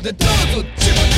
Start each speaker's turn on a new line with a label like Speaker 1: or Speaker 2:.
Speaker 1: de tudo, tipo